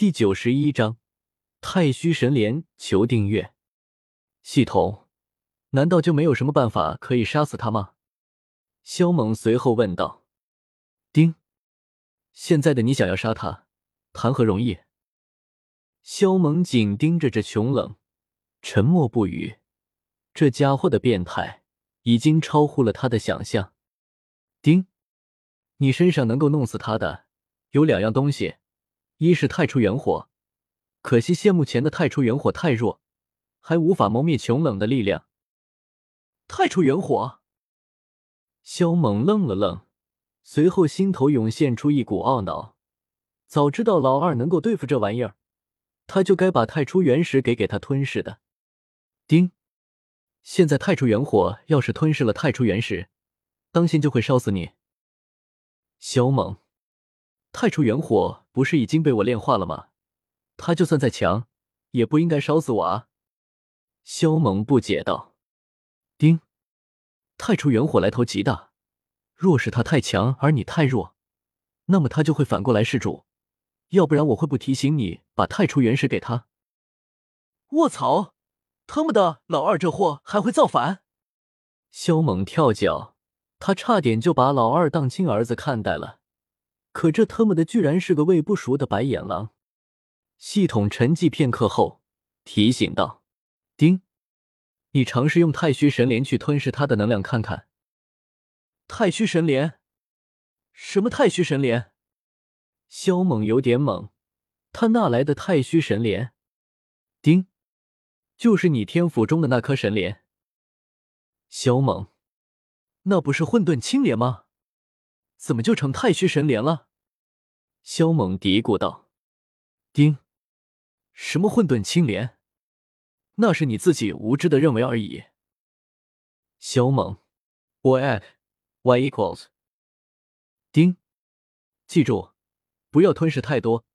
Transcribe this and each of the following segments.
第九十一章太虚神莲，求订阅。系统，难道就没有什么办法可以杀死他吗？萧猛随后问道。丁，现在的你想要杀他，谈何容易？萧猛紧盯着这穷冷，沉默不语。这家伙的变态已经超乎了他的想象。丁，你身上能够弄死他的有两样东西，一是太初元火，可惜现目前的太初元火太弱，还无法磨灭穷冷的力量。太初元火，萧猛愣了愣，随后心头涌现出一股懊恼。早知道老二能够对付这玩意儿，他就该把太初元石给给他吞噬的。丁。现在太初元火要是吞噬了太初元石，当心就会烧死你。萧猛，太初元火不是已经被我炼化了吗？他就算再强，也不应该烧死我啊！萧猛不解道。丁，太初元火来头极大，若是他太强而你太弱，那么他就会反过来施主。要不然我会不提醒你把太初元石给他。卧槽！他妈的，老二这货还会造反！萧猛跳脚，他差点就把老二当亲儿子看待了。可这他妈的居然是个喂不熟的白眼狼！系统沉寂片刻后提醒道：“丁，你尝试用太虚神莲去吞噬他的能量看看。”太虚神莲？什么太虚神莲？萧猛有点懵，他哪来的太虚神莲？丁。就是你天府中的那颗神莲，萧猛，那不是混沌青莲吗？怎么就成太虚神莲了？萧猛嘀咕道：“丁，什么混沌青莲？那是你自己无知的认为而已。”萧猛，我爱 y equals 丁，记住，不要吞噬太多，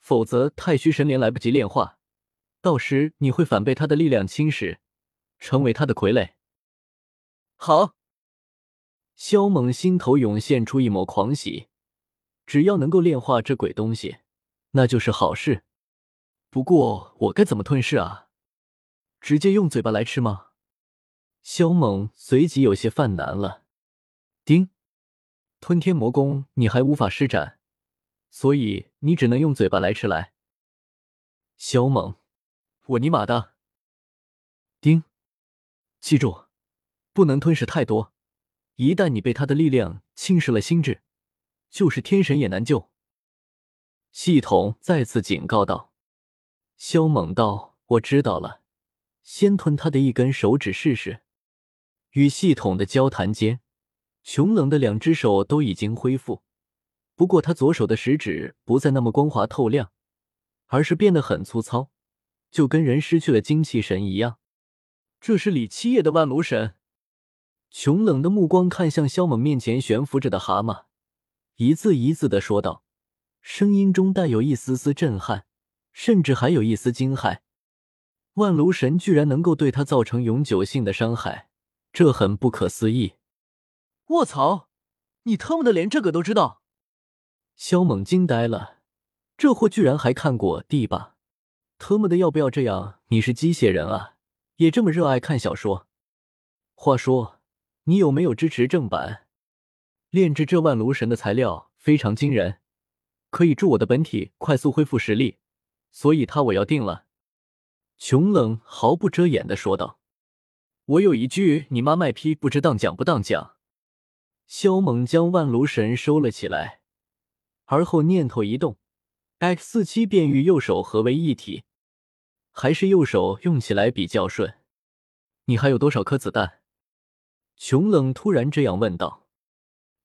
否则太虚神莲来不及炼化。到时你会反被他的力量侵蚀，成为他的傀儡。好，萧猛心头涌现出一抹狂喜，只要能够炼化这鬼东西，那就是好事。不过我该怎么吞噬啊？直接用嘴巴来吃吗？萧猛随即有些犯难了。丁，吞天魔功你还无法施展，所以你只能用嘴巴来吃来。萧猛。我尼玛的！丁，记住，不能吞噬太多。一旦你被他的力量侵蚀了心智，就是天神也难救。系统再次警告道。萧猛道：“我知道了，先吞他的一根手指试试。”与系统的交谈间，穷冷的两只手都已经恢复，不过他左手的食指不再那么光滑透亮，而是变得很粗糙。就跟人失去了精气神一样，这是李七夜的万炉神。穷冷的目光看向萧猛面前悬浮着的蛤蟆，一字一字的说道，声音中带有一丝丝震撼，甚至还有一丝惊骇。万炉神居然能够对他造成永久性的伤害，这很不可思议。卧槽，你他妈的连这个都知道？萧猛惊呆了，这货居然还看过地吧。特么的，要不要这样？你是机械人啊，也这么热爱看小说？话说，你有没有支持正版？炼制这万炉神的材料非常惊人，可以助我的本体快速恢复实力，所以他我要定了。穷冷毫不遮掩的说道：“我有一句你妈卖批，不知当讲不当讲。”萧猛将万炉神收了起来，而后念头一动，X 四七便与右手合为一体。还是右手用起来比较顺。你还有多少颗子弹？穷冷突然这样问道。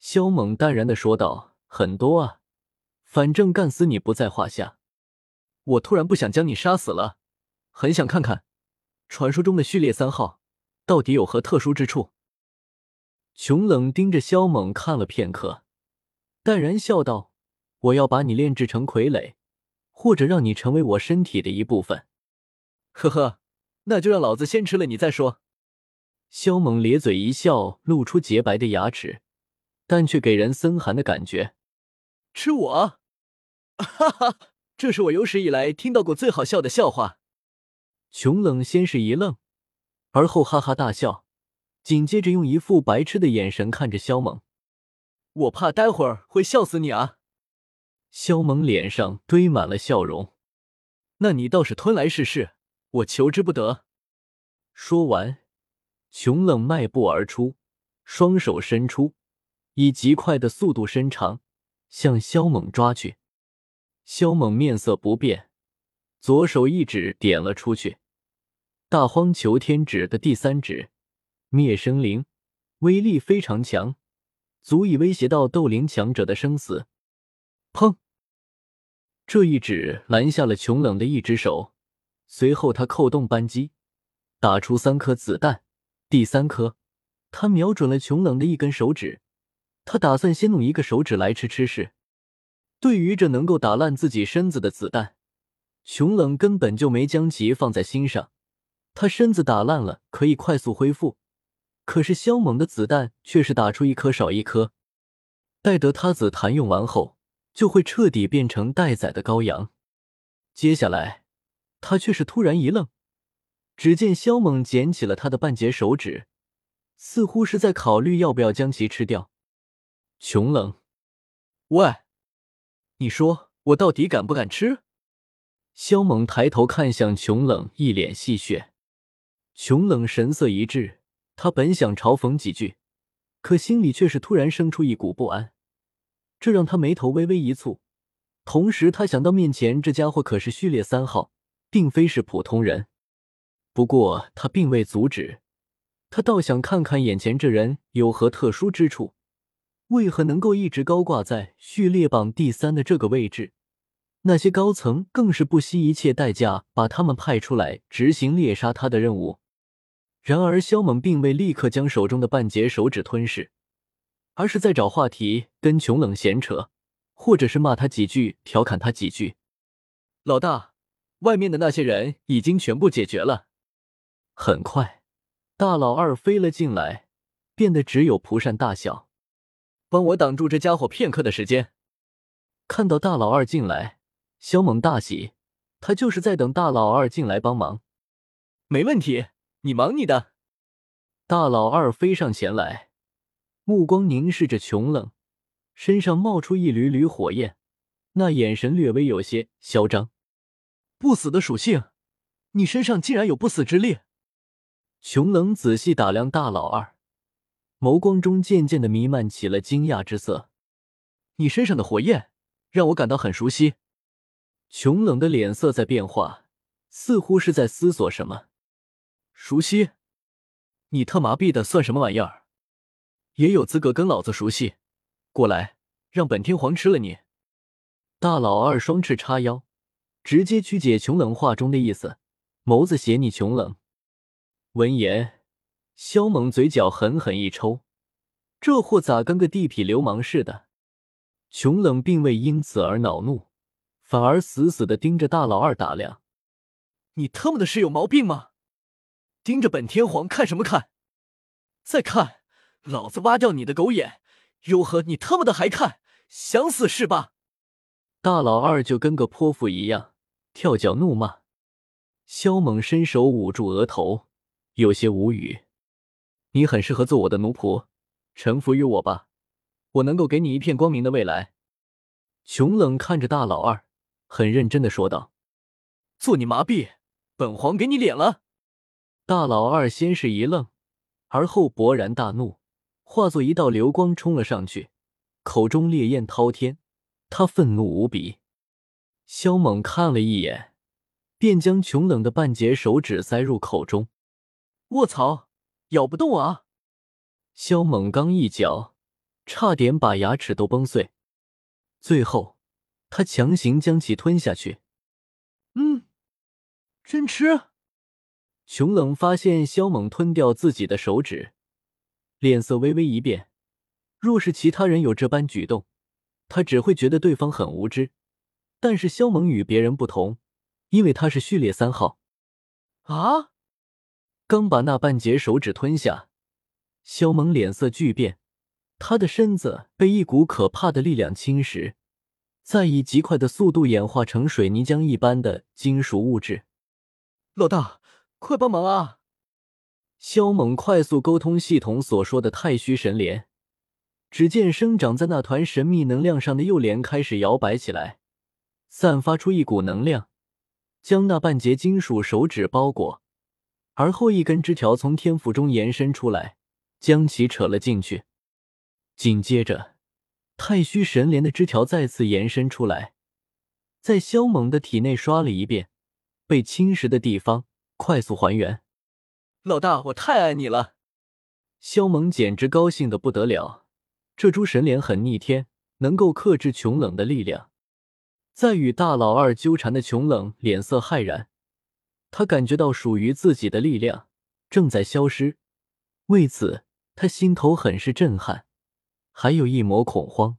萧猛淡然的说道：“很多啊，反正干死你不在话下。我突然不想将你杀死了，很想看看传说中的序列三号到底有何特殊之处。”穷冷盯着萧猛看了片刻，淡然笑道：“我要把你炼制成傀儡，或者让你成为我身体的一部分。”呵呵，那就让老子先吃了你再说。萧猛咧嘴一笑，露出洁白的牙齿，但却给人森寒的感觉。吃我？哈哈，这是我有史以来听到过最好笑的笑话。穷冷先是一愣，而后哈哈大笑，紧接着用一副白痴的眼神看着萧猛。我怕待会儿会笑死你啊！萧猛脸上堆满了笑容。那你倒是吞来试试，我求之不得。说完，穷冷迈步而出，双手伸出，以极快的速度伸长，向萧猛抓去。萧猛面色不变，左手一指点了出去，大荒求天指的第三指灭生灵，威力非常强，足以威胁到斗灵强者的生死。砰！这一指拦下了穷冷的一只手，随后他扣动扳机，打出三颗子弹。第三颗，他瞄准了琼冷的一根手指，他打算先弄一个手指来吃吃试。对于这能够打烂自己身子的子弹，琼冷根本就没将其放在心上。他身子打烂了可以快速恢复，可是肖猛的子弹却是打出一颗少一颗。待得他子弹用完后，就会彻底变成待宰的羔羊。接下来，他却是突然一愣，只见萧猛捡起了他的半截手指，似乎是在考虑要不要将其吃掉。穷冷，喂！你说我到底敢不敢吃？萧猛抬头看向穷冷，一脸戏谑。穷冷神色一滞，他本想嘲讽几句，可心里却是突然生出一股不安，这让他眉头微微一蹙。同时，他想到面前这家伙可是序列三号，并非是普通人。不过，他并未阻止，他倒想看看眼前这人有何特殊之处。为何能够一直高挂在序列榜第三的这个位置？那些高层更是不惜一切代价把他们派出来执行猎杀他的任务。然而，萧猛并未立刻将手中的半截手指吞噬，而是在找话题跟穷冷闲扯，或者是骂他几句，调侃他几句。老大，外面的那些人已经全部解决了。很快，大老二飞了进来，变得只有蒲扇大小。帮我挡住这家伙片刻的时间。看到大老二进来，肖猛大喜，他就是在等大老二进来帮忙。没问题，你忙你的。大老二飞上前来，目光凝视着琼冷，身上冒出一缕缕火焰，那眼神略微有些嚣张。不死的属性，你身上竟然有不死之力。穷冷仔细打量大老二。眸光中渐渐的弥漫起了惊讶之色。你身上的火焰让我感到很熟悉。穷冷的脸色在变化，似乎是在思索什么。熟悉？你特麻痹的算什么玩意儿？也有资格跟老子熟悉？过来，让本天皇吃了你！大老二双翅叉腰，直接曲解穷冷话中的意思，眸子斜睨穷冷。闻言。萧猛嘴角狠狠一抽，这货咋跟个地痞流氓似的？穷冷并未因此而恼怒，反而死死的盯着大老二打量。你他妈的是有毛病吗？盯着本天皇看什么看？再看，老子挖掉你的狗眼！哟呵，你他妈的还看？想死是吧？大老二就跟个泼妇一样，跳脚怒骂。萧猛伸手捂住额头，有些无语。你很适合做我的奴仆，臣服于我吧，我能够给你一片光明的未来。穷冷看着大老二，很认真的说道：“做你麻痹，本皇给你脸了。”大老二先是一愣，而后勃然大怒，化作一道流光冲了上去，口中烈焰滔天，他愤怒无比。萧猛看了一眼，便将穷冷的半截手指塞入口中。卧槽！咬不动啊！萧猛刚一嚼，差点把牙齿都崩碎，最后他强行将其吞下去。嗯，真吃！穷冷发现萧猛吞掉自己的手指，脸色微微一变。若是其他人有这般举动，他只会觉得对方很无知。但是萧猛与别人不同，因为他是序列三号。啊！刚把那半截手指吞下，萧猛脸色巨变，他的身子被一股可怕的力量侵蚀，再以极快的速度演化成水泥浆一般的金属物质。老大，快帮忙啊！萧猛快速沟通系统所说的太虚神莲，只见生长在那团神秘能量上的幼莲开始摇摆起来，散发出一股能量，将那半截金属手指包裹。而后一根枝条从天府中延伸出来，将其扯了进去。紧接着。太虚神莲的枝条再次延伸出来，在萧猛的体内刷了一遍，被侵蚀的地方快速还原。老大，我太爱你了！萧猛简直高兴的不得了。这株神莲很逆天，能够克制穷冷的力量。在与大老二纠缠的穷冷脸色骇然，他感觉到属于自己的力量正在消失，为此他心头很是震撼。还有一抹恐慌，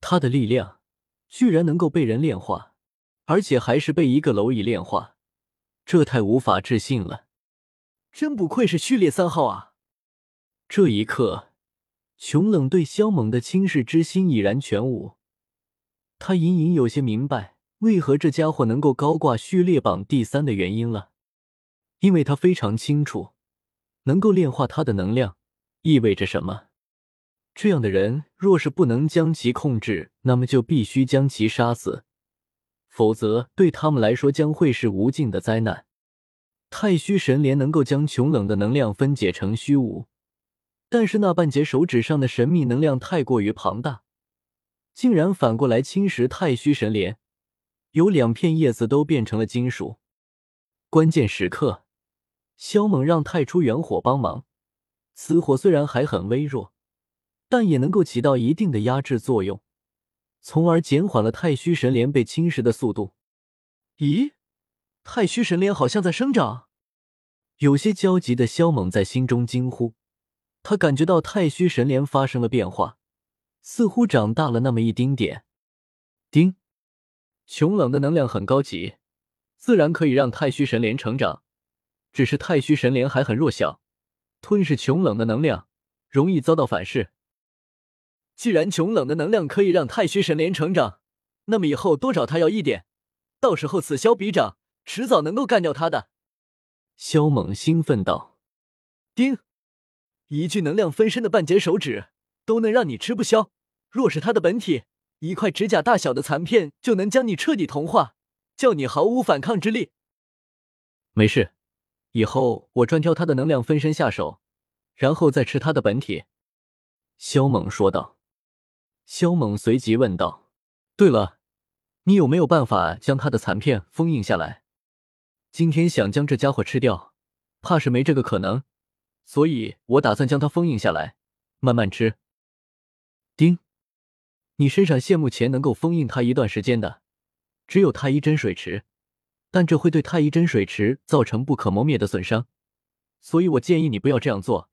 他的力量居然能够被人炼化，而且还是被一个蝼蚁炼化，这太无法置信了！真不愧是序列三号啊！这一刻，穷冷对萧猛的轻视之心已然全无，他隐隐有些明白为何这家伙能够高挂序列榜第三的原因了，因为他非常清楚，能够炼化他的能量意味着什么。这样的人，若是不能将其控制，那么就必须将其杀死，否则对他们来说将会是无尽的灾难。太虚神莲能够将穷冷的能量分解成虚无，但是那半截手指上的神秘能量太过于庞大，竟然反过来侵蚀太虚神莲，有两片叶子都变成了金属。关键时刻，萧猛让太初元火帮忙，此火虽然还很微弱。但也能够起到一定的压制作用，从而减缓了太虚神莲被侵蚀的速度。咦，太虚神莲好像在生长。有些焦急的萧猛在心中惊呼，他感觉到太虚神莲发生了变化，似乎长大了那么一丁点。丁，穷冷的能量很高级，自然可以让太虚神莲成长，只是太虚神莲还很弱小，吞噬穷冷的能量容易遭到反噬。既然穷冷的能量可以让太虚神莲成长，那么以后多找他要一点，到时候此消彼长，迟早能够干掉他的。萧猛兴奋道：“丁，一具能量分身的半截手指都能让你吃不消，若是他的本体，一块指甲大小的残片就能将你彻底同化，叫你毫无反抗之力。”没事，以后我专挑他的能量分身下手，然后再吃他的本体。”萧猛说道。萧猛随即问道：“对了，你有没有办法将他的残片封印下来？今天想将这家伙吃掉，怕是没这个可能，所以我打算将它封印下来，慢慢吃。”你身上现目前能够封印他一段时间的，只有太一真水池，但这会对太一真水池造成不可磨灭的损伤，所以我建议你不要这样做，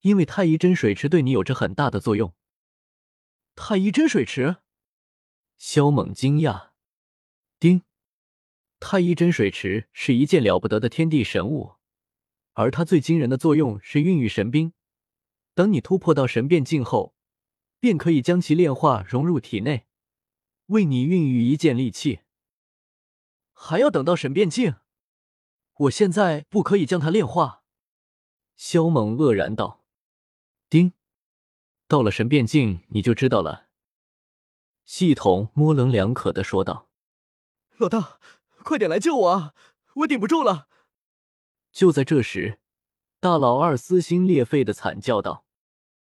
因为太一真水池对你有着很大的作用。太一真水池，萧猛惊讶。丁，太一真水池是一件了不得的天地神物，而它最惊人的作用是孕育神兵。等你突破到神变境后，便可以将其炼化融入体内，为你孕育一件利器。还要等到神变境？我现在不可以将它炼化？萧猛愕然道。丁。到了神变境，你就知道了。系统模棱两可的说道：“老大，快点来救我啊！我顶不住了！”就在这时，大老二撕心裂肺的惨叫道。